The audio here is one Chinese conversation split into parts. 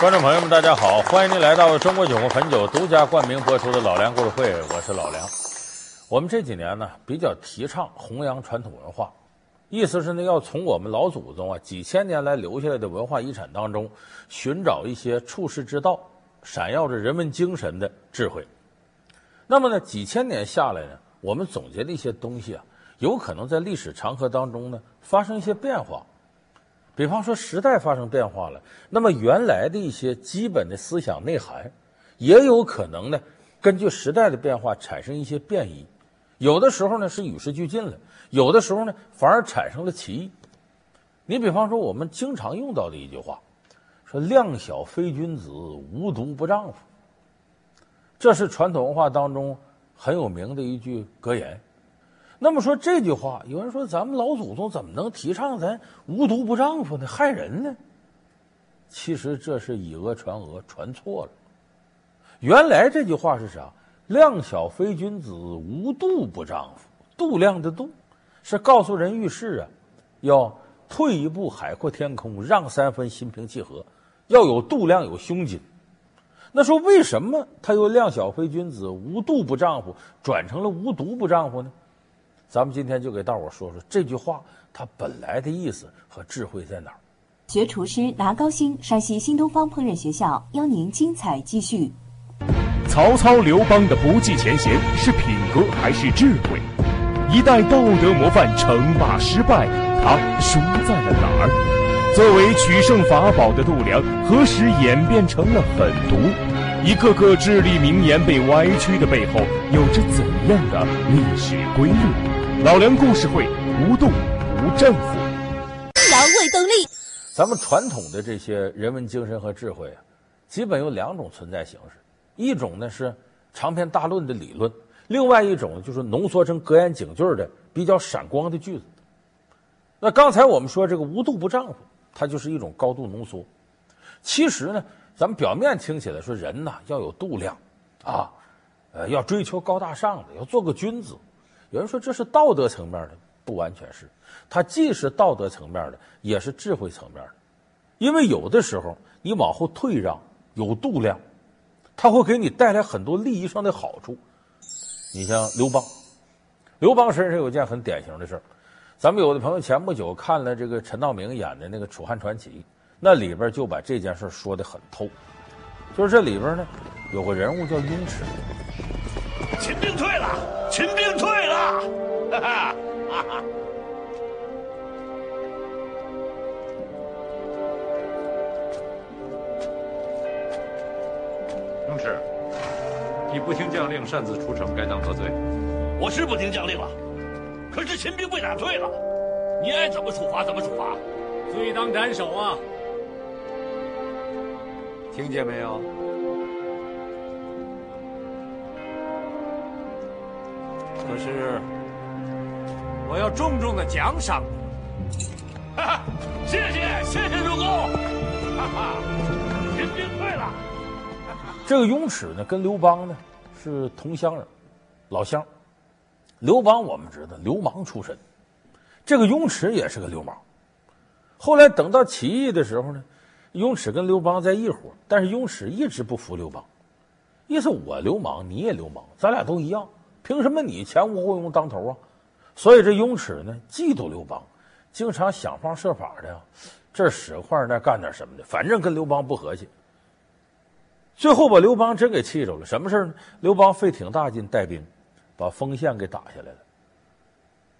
观众朋友们，大家好！欢迎您来到中国酒红汾酒独家冠名播出的《老梁故事会》，我是老梁。我们这几年呢，比较提倡弘扬传统文化，意思是呢，要从我们老祖宗啊几千年来留下来的文化遗产当中，寻找一些处世之道，闪耀着人文精神的智慧。那么呢，几千年下来呢，我们总结的一些东西啊，有可能在历史长河当中呢，发生一些变化。比方说，时代发生变化了，那么原来的一些基本的思想内涵，也有可能呢，根据时代的变化产生一些变异。有的时候呢是与时俱进了，有的时候呢反而产生了歧义。你比方说，我们经常用到的一句话，说“量小非君子，无毒不丈夫”，这是传统文化当中很有名的一句格言。那么说这句话，有人说咱们老祖宗怎么能提倡咱无毒不丈夫呢？害人呢？其实这是以讹传讹，传错了。原来这句话是啥？量小非君子，无度不丈夫。度量的度，是告诉人遇事啊，要退一步海阔天空，让三分心平气和，要有度量，有胸襟。那说为什么他又量小非君子，无度不丈夫，转成了无毒不丈夫呢？咱们今天就给大伙说说这句话，它本来的意思和智慧在哪儿？学厨师拿高薪，山西新东方烹饪学校邀您精彩继续。曹操、刘邦的不计前嫌是品格还是智慧？一代道德模范称霸失败，他输在了哪儿？作为取胜法宝的度量，何时演变成了狠毒？一个个至理名言被歪曲的背后，有着怎样的历史规律？老梁故事会，无度无丈夫。阳痿动力。咱们传统的这些人文精神和智慧啊，基本有两种存在形式，一种呢是长篇大论的理论，另外一种就是浓缩成格言警句的比较闪光的句子。那刚才我们说这个无度不丈夫，它就是一种高度浓缩。其实呢，咱们表面听起来说人呐要有度量，啊，呃，要追求高大上的，要做个君子。有人说这是道德层面的，不完全是，它既是道德层面的，也是智慧层面的。因为有的时候你往后退让，有度量，它会给你带来很多利益上的好处。你像刘邦，刘邦身上有件很典型的事儿，咱们有的朋友前不久看了这个陈道明演的那个《楚汉传奇》，那里边就把这件事说得很透。就是这里边呢，有个人物叫雍齿。秦兵退了，秦兵退了，哈哈哈哈！雍齿，你不听将令，擅自出城，该当何罪？我是不听将令了，可是秦兵被打退了，你爱怎么处罚怎么处罚，罪当斩首啊！听见没有？可是，我要重重的奖赏你。哈哈，谢谢谢谢主公。哈哈，秦兵退了。这个雍齿呢，跟刘邦呢是同乡人，老乡。刘邦我们知道流氓出身，这个雍齿也是个流氓。后来等到起义的时候呢，雍齿跟刘邦在一伙，但是雍齿一直不服刘邦，意思我流氓你也流氓，咱俩都一样。凭什么你前无后用当头啊？所以这雍齿呢，嫉妒刘邦，经常想方设法的，这使唤那干点什么的，反正跟刘邦不和气。最后把刘邦真给气着了。什么事呢？刘邦费挺大劲带兵，把丰县给打下来了。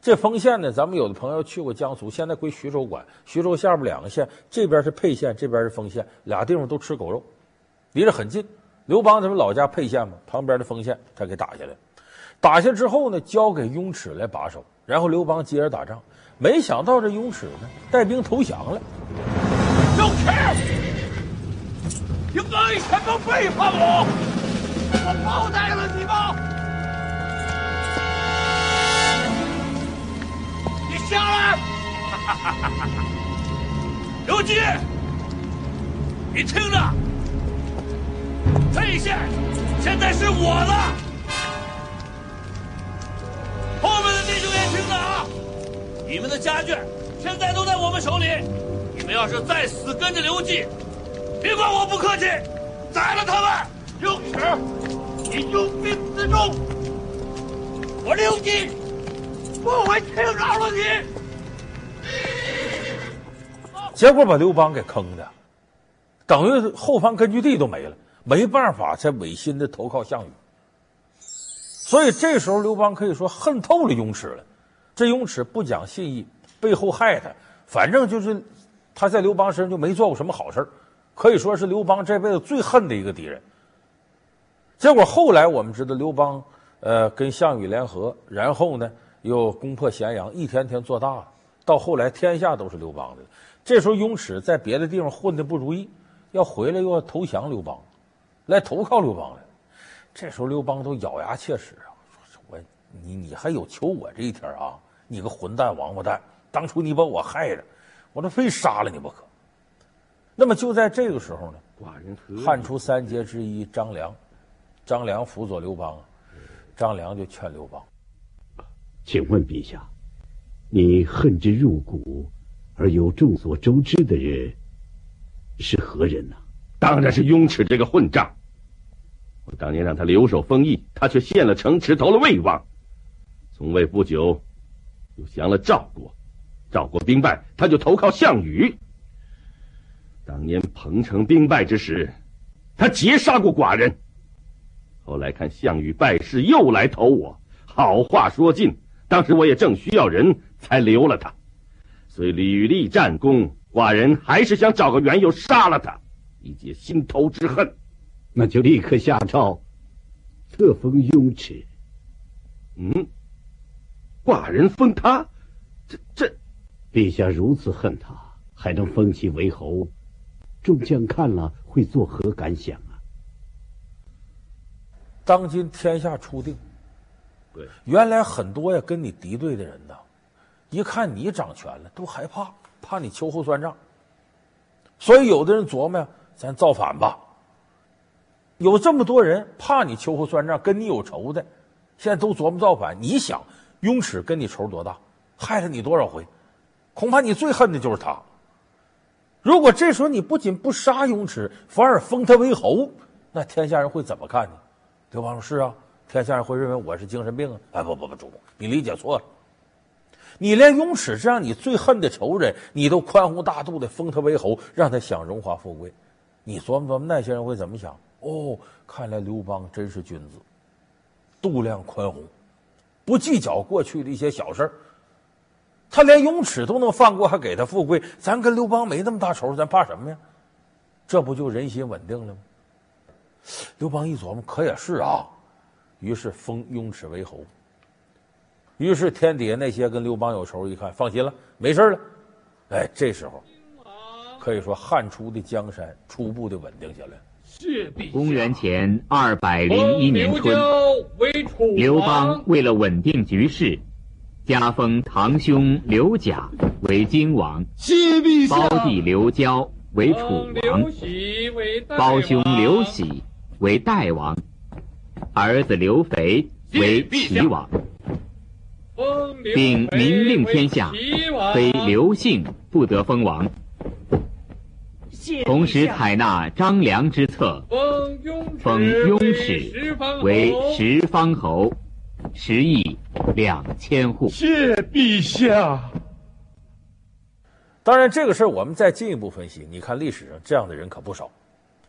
这丰县呢，咱们有的朋友去过江苏，现在归徐州管。徐州下边两个县，这边是沛县，这边是丰县，俩地方都吃狗肉，离着很近。刘邦他们老家沛县嘛，旁边的丰县他给打下来。打下之后呢，交给雍齿来把守，然后刘邦接着打仗。没想到这雍齿呢，带兵投降了。雍齿，应该以前都背叛我，我报答了你吗？下来！刘基，你听着，沛县现在是我的。后面的弟兄也听着啊你们的家眷现在都在我们手里，你们要是再死跟着刘季，别怪我不客气，宰了他们！雍齿，你拥兵自重，我刘瑾不会轻饶了你。结果把刘邦给坑的，等于后方根据地都没了，没办法才违心的投靠项羽。所以这时候刘邦可以说恨透了雍齿了。这雍齿不讲信义，背后害他，反正就是他在刘邦身上就没做过什么好事，可以说是刘邦这辈子最恨的一个敌人。结果后来我们知道刘邦呃跟项羽联合，然后呢又攻破咸阳，一天天做大了，到后来天下都是刘邦的。这时候，雍齿在别的地方混的不如意，要回来又要投降刘邦，来投靠刘邦来。这时候，刘邦都咬牙切齿啊，说：“我你你还有求我这一天啊？你个混蛋王八蛋！当初你把我害了，我这非杀了你不可。”那么就在这个时候呢，汉初三杰之一张良，张良辅佐刘邦，张良就劝刘邦：“请问陛下，你恨之入骨？”而又众所周知的人是何人呢？当然是雍齿这个混账！我当年让他留守封邑，他却献了城池，投了魏王。从魏不久，又降了赵国，赵国兵败，他就投靠项羽。当年彭城兵败之时，他劫杀过寡人。后来看项羽败势，又来投我。好话说尽，当时我也正需要人才留了他。虽屡立战功，寡人还是想找个缘由杀了他，以解心头之恨。那就立刻下诏，册封雍齿。嗯，寡人封他，这这，陛下如此恨他，还能封其为侯，众将看了会作何感想啊？当今天下初定，原来很多呀跟你敌对的人呐。一看你掌权了，都害怕，怕你秋后算账，所以有的人琢磨呀，咱造反吧。有这么多人怕你秋后算账，跟你有仇的，现在都琢磨造反。你想，雍齿跟你仇多大，害了你多少回，恐怕你最恨的就是他。如果这时候你不仅不杀雍齿，反而封他为侯，那天下人会怎么看你？刘邦说：“是啊，天下人会认为我是精神病啊。”哎，不不不，主公，你理解错了。你连雍齿这样你最恨的仇人，你都宽宏大度的封他为侯，让他享荣华富贵，你琢磨琢磨那些人会怎么想？哦，看来刘邦真是君子，度量宽宏，不计较过去的一些小事。他连雍齿都能放过，还给他富贵，咱跟刘邦没那么大仇，咱怕什么呀？这不就人心稳定了吗？刘邦一琢磨，可也是啊，于是封雍齿为侯。于是天底下那些跟刘邦有仇，一看放心了，没事了。哎，这时候可以说汉初的江山初步的稳定下来。公元前二百零一年春，刘邦为了稳定局势，加封堂兄刘贾为荆王，胞弟刘交为楚王，胞兄刘喜为代王，儿子刘肥为齐王。并明令天下，非刘姓不得封王。同时采纳张良之策，封雍齿为十方侯，十亿两千户。谢陛下。当然，这个事儿我们再进一步分析，你看历史上这样的人可不少。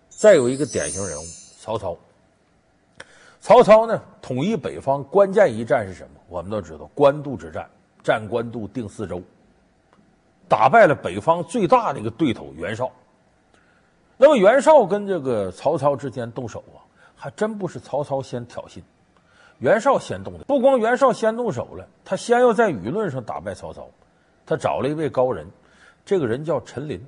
再有一个典型人物，曹操。曹操呢，统一北方关键一战是什么？我们都知道，官渡之战，战官渡，定四州，打败了北方最大的一个对头袁绍。那么袁绍跟这个曹操之间动手啊，还真不是曹操先挑衅，袁绍先动的。不光袁绍先动手了，他先要在舆论上打败曹操，他找了一位高人，这个人叫陈琳，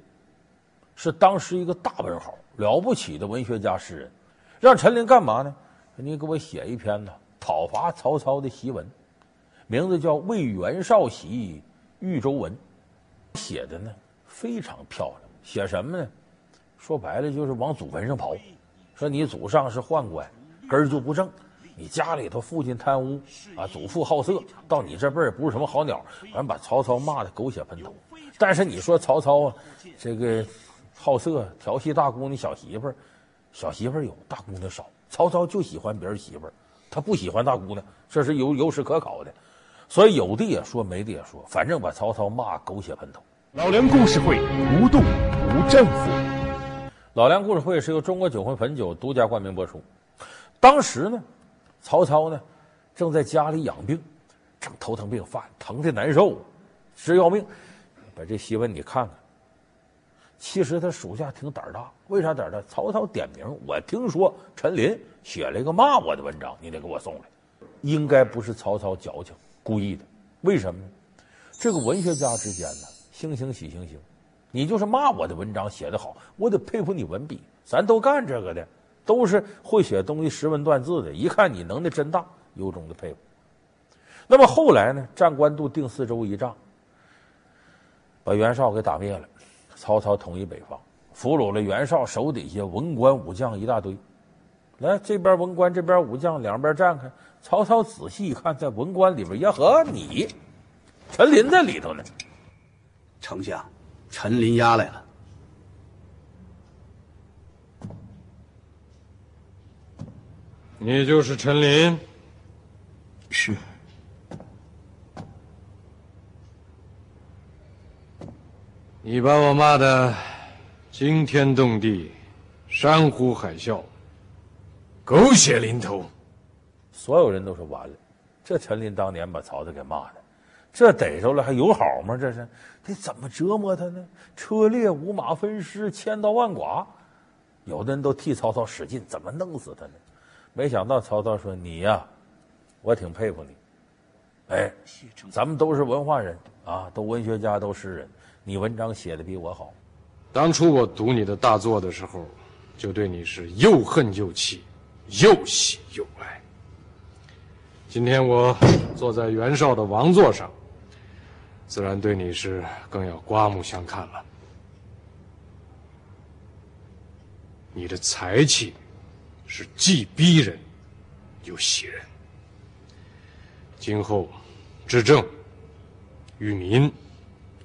是当时一个大文豪，了不起的文学家诗人，让陈琳干嘛呢？你给我写一篇呢，讨伐曹操的檄文，名字叫《为袁绍檄豫州文》，写的呢非常漂亮。写什么呢？说白了就是往祖坟上刨，说你祖上是宦官，根儿就不正，你家里头父亲贪污啊，祖父好色，到你这辈儿不是什么好鸟，反正把曹操骂得狗血喷头。但是你说曹操啊，这个好色调戏大姑娘小媳妇儿，小媳妇儿有，大姑娘少。曹操就喜欢别人媳妇儿，他不喜欢大姑娘，这是有有史可考的。所以有的也说，没的也说，反正把曹操骂狗血喷头。老梁故事会，无动无丈夫。老梁故事会是由中国酒魂汾酒独家冠名播出。当时呢，曹操呢正在家里养病，正头疼病犯，疼的难受，直要命。把这檄文你看看。其实他属下挺胆大，为啥胆大？曹操点名，我听说陈琳写了一个骂我的文章，你得给我送来。应该不是曹操矫情故意的，为什么呢？这个文学家之间呢，惺惺喜惺惺。你就是骂我的文章写得好，我得佩服你文笔。咱都干这个的，都是会写东西、识文断字的。一看你能耐真大，由衷的佩服。那么后来呢？战官渡定四州一仗，把袁绍给打灭了。曹操统一北方，俘虏了袁绍手底下文官武将一大堆。来，这边文官，这边武将，两边站开。曹操仔细一看，在文官里边，呀呵，你陈琳在里头呢。丞相，陈琳押来了。你就是陈琳？是。你把我骂的惊天动地、山呼海啸、狗血淋头，所有人都说完了。这陈琳当年把曹操给骂的，这逮着了还有好吗？这是得怎么折磨他呢？车裂五马分尸，千刀万剐，有的人都替曹操使劲，怎么弄死他呢？没想到曹操说：“你呀，我挺佩服你。哎，咱们都是文化人啊，都文学家，都诗人。”你文章写的比我好。当初我读你的大作的时候，就对你是又恨又气，又喜又爱。今天我坐在袁绍的王座上，自然对你是更要刮目相看了。你的才气是既逼人又喜人。今后治政与民。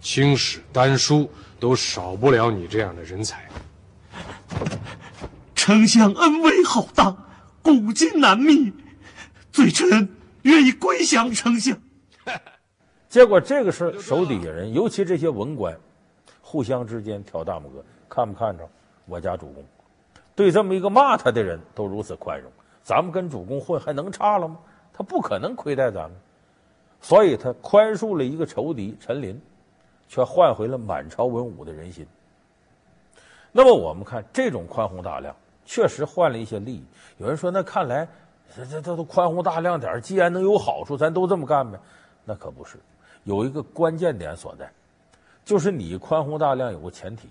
青史丹书都少不了你这样的人才。丞相恩威浩荡，古今难觅，罪臣愿意归降丞相。结果这个事儿，手底下人，尤其这些文官，互相之间挑大拇哥，看不看着我家主公？对这么一个骂他的人都如此宽容，咱们跟主公混还能差了吗？他不可能亏待咱们，所以他宽恕了一个仇敌陈琳。却换回了满朝文武的人心。那么我们看这种宽宏大量，确实换了一些利益。有人说：“那看来这这这都宽宏大量点，既然能有好处，咱都这么干呗？”那可不是，有一个关键点所在，就是你宽宏大量有个前提，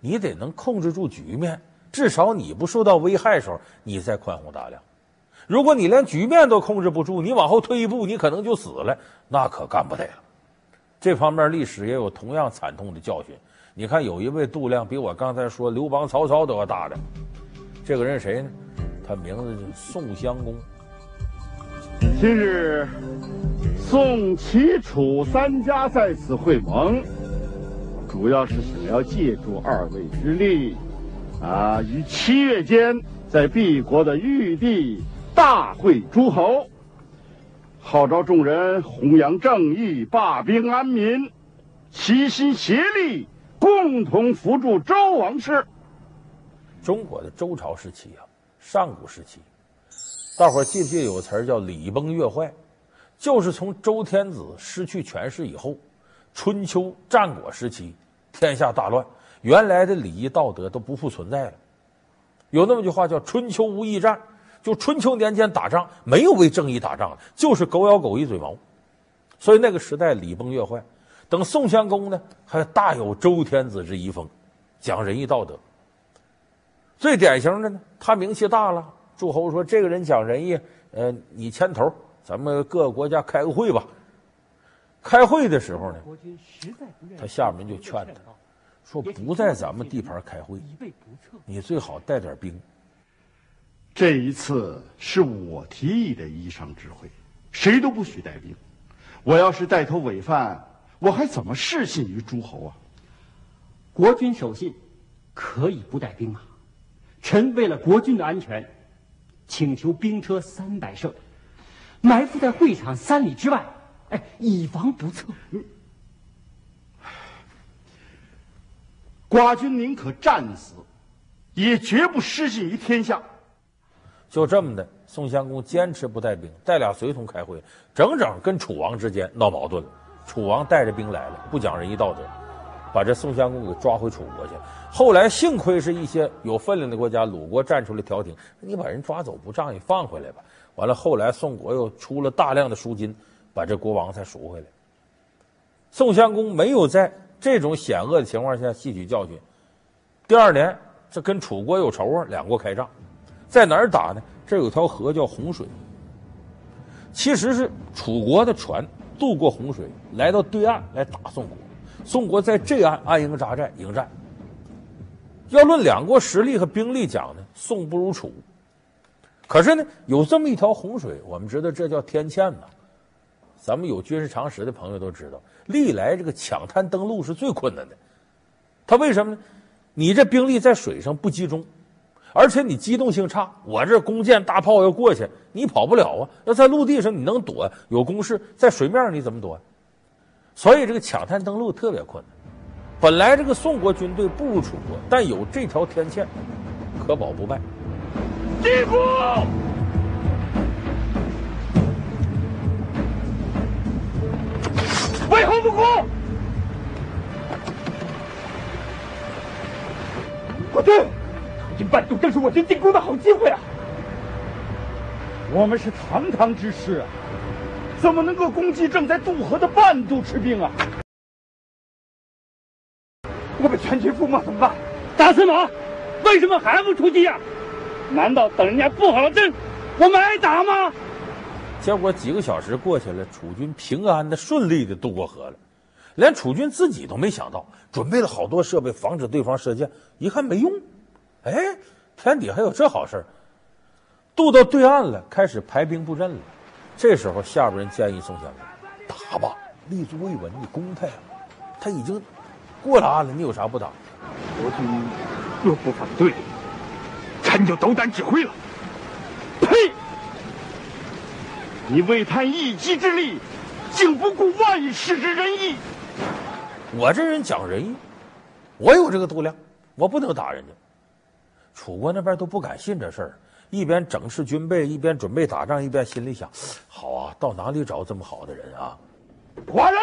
你得能控制住局面，至少你不受到危害的时候，你再宽宏大量。如果你连局面都控制不住，你往后退一步，你可能就死了，那可干不得了。这方面历史也有同样惨痛的教训。你看，有一位度量比我刚才说刘邦、曹操都要大的，这个人谁呢？他名字是宋襄公。今日宋、齐、楚三家在此会盟，主要是想要借助二位之力，啊，于七月间在敝国的玉帝大会诸侯。号召众人弘扬正义，罢兵安民，齐心协力，共同扶助周王室。中国的周朝时期啊，上古时期，大伙儿记不记得有个词儿叫“礼崩乐坏”，就是从周天子失去权势以后，春秋战国时期，天下大乱，原来的礼仪道德都不复存在了。有那么句话叫“春秋无义战”。就春秋年间打仗，没有为正义打仗的，就是狗咬狗一嘴毛，所以那个时代礼崩乐坏。等宋襄公呢，还大有周天子之遗风，讲仁义道德。最典型的呢，他名气大了，诸侯说这个人讲仁义，呃，你牵头，咱们各个国家开个会吧。开会的时候呢，他下面就劝他，说不在咱们地盘开会，你最好带点兵。这一次是我提议的依商之会，谁都不许带兵。我要是带头违犯，我还怎么失信于诸侯啊？国君守信，可以不带兵马。臣为了国君的安全，请求兵车三百乘，埋伏在会场三里之外，哎，以防不测。寡君宁可战死，也绝不失信于天下。就这么的，宋襄公坚持不带兵，带俩随从开会，整整跟楚王之间闹矛盾了。楚王带着兵来了，不讲仁义道德，把这宋襄公给抓回楚国去了。后来幸亏是一些有分量的国家，鲁国站出来调停，你把人抓走不仗义，放回来吧。完了，后来宋国又出了大量的赎金，把这国王才赎回来。宋襄公没有在这种险恶的情况下吸取教训。第二年，这跟楚国有仇啊，两国开仗，在哪儿打呢？这有条河叫洪水，其实是楚国的船。渡过洪水，来到对岸来打宋国。宋国在这岸安营扎寨，迎战。要论两国实力和兵力讲呢，宋不如楚。可是呢，有这么一条洪水，我们知道这叫天堑呐。咱们有军事常识的朋友都知道，历来这个抢滩登陆是最困难的。他为什么呢？你这兵力在水上不集中。而且你机动性差，我这弓箭大炮要过去，你跑不了啊。要在陆地上你能躲，有攻势，在水面上你怎么躲？所以这个抢滩登陆特别困难。本来这个宋国军队不如楚国，但有这条天堑，可保不败。进步！为何不攻？我对。进半渡正是我军进攻的好机会啊！我们是堂堂之师啊，怎么能够攻击正在渡河的半渡之兵啊？我们全军覆没怎么办？大司马，为什么还不出击啊？难道等人家布好了阵，我们挨打吗？结果几个小时过去了，楚军平安的、顺利的渡过河了，连楚军自己都没想到，准备了好多设备防止对方射箭，一看没用。哎，天底还有这好事！渡到对岸了，开始排兵布阵了。这时候下边人建议宋襄公打吧，立足未稳，你攻他呀。他已经过了岸了，你有啥不打？国君若不反对，臣就斗胆指挥了。呸！你为贪一己之利，竟不顾万世之仁义。我这人讲仁义，我有这个度量，我不能打人家。楚国那边都不敢信这事儿，一边整饰军备，一边准备打仗，一边心里想：好啊，到哪里找这么好的人啊？寡人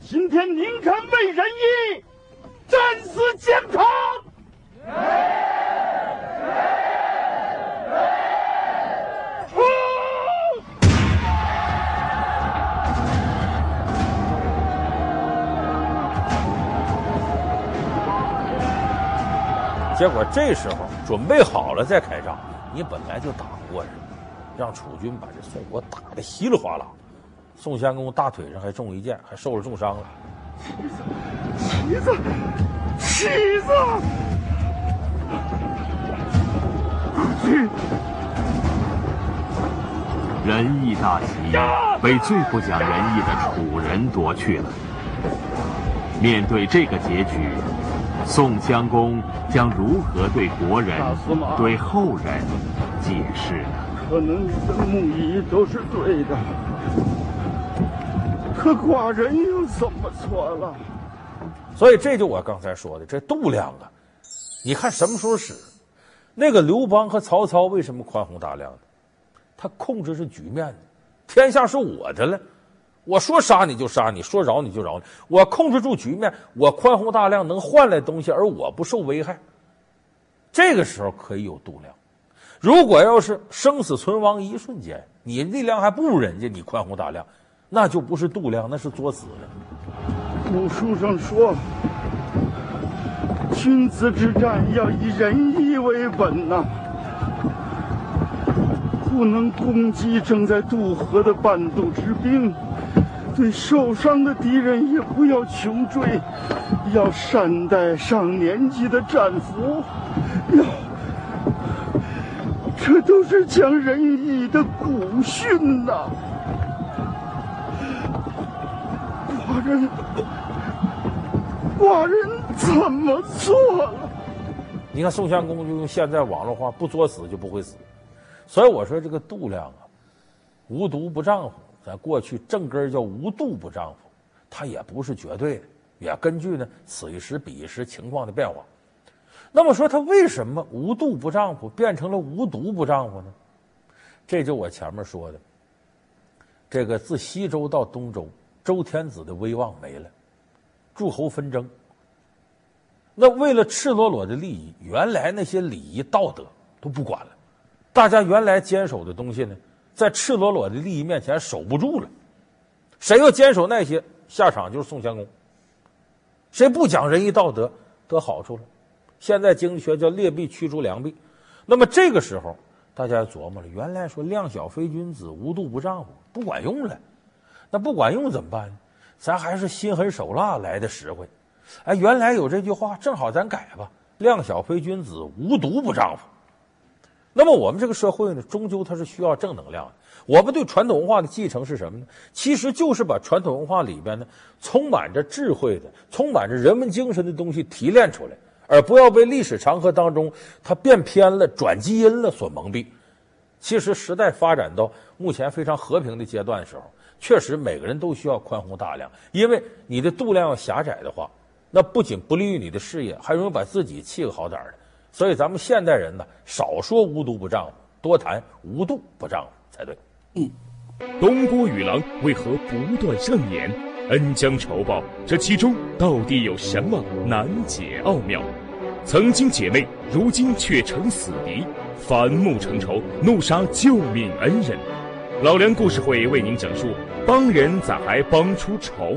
今天宁肯为仁义战死疆场。结果这时候准备好了再开仗，你本来就打不过人，让楚军把这宋国打得稀里哗啦。宋襄公大腿上还中一箭，还受了重伤了。旗子，旗子，旗子！仁义大旗被最不讲仁义的楚人夺去了。面对这个结局。宋襄公将如何对国人、对后人解释呢？可能你的目的都是对的，可寡人又怎么错了？所以这就我刚才说的这度量啊，你看什么时候使？那个刘邦和曹操为什么宽宏大量呢？他控制着局面，天下是我的了。我说杀你就杀你，说饶你就饶你。我控制住局面，我宽宏大量，能换来东西，而我不受危害。这个时候可以有度量。如果要是生死存亡一瞬间，你力量还不如人家，你宽宏大量，那就不是度量，那是作死了。古书上说，君子之战要以仁义为本呐、不能攻击正在渡河的半渡之兵。对受伤的敌人也不要穷追，要善待上年纪的战俘，要，这都是讲仁义的古训呐、寡人，寡人怎么做了？你看宋襄公就用现在网络话，不作死就不会死。所以我说这个度量啊，无毒不丈夫。在过去正根叫无度不丈夫，它也不是绝对的，也根据呢此一时彼一时情况的变化。那么说他为什么无度不丈夫变成了无毒不丈夫呢？这就我前面说的，这个自西周到东周，周天子的威望没了，诸侯纷争。那为了赤裸裸的利益，原来那些礼仪道德都不管了，大家原来坚守的东西呢，在赤裸裸的利益面前守不住了。谁要坚守那些，下场就是宋襄公。谁不讲仁义道德，得好处了。现在经济学叫劣币驱逐良币，那么这个时候大家琢磨了，原来说量小非君子，无度不丈夫，不管用了，那不管用怎么办呢？咱还是心狠手辣来的实惠。哎，原来有这句话，正好咱改吧，量小非君子，无毒不丈夫。那么我们这个社会呢，终究它是需要正能量的。我们对传统文化的继承是什么呢？其实就是把传统文化里边呢，充满着智慧的、充满着人文精神的东西提炼出来。而不要被历史长河当中它变偏了、转基因了所蒙蔽。其实时代发展到目前非常和平的阶段的时候，确实每个人都需要宽宏大量。因为你的度量要狭窄的话，那不仅不利于你的事业，还容易把自己气个好点的。所以咱们现代人呢，少说无毒不丈夫，多谈无度不丈夫才对。嗯，东郭与狼为何不断上演？恩将仇报，这其中到底有什么难解奥妙？曾经姐妹，如今却成死敌，反目成仇，怒杀救命恩人。老梁故事会为您讲述：帮人咋还帮出仇？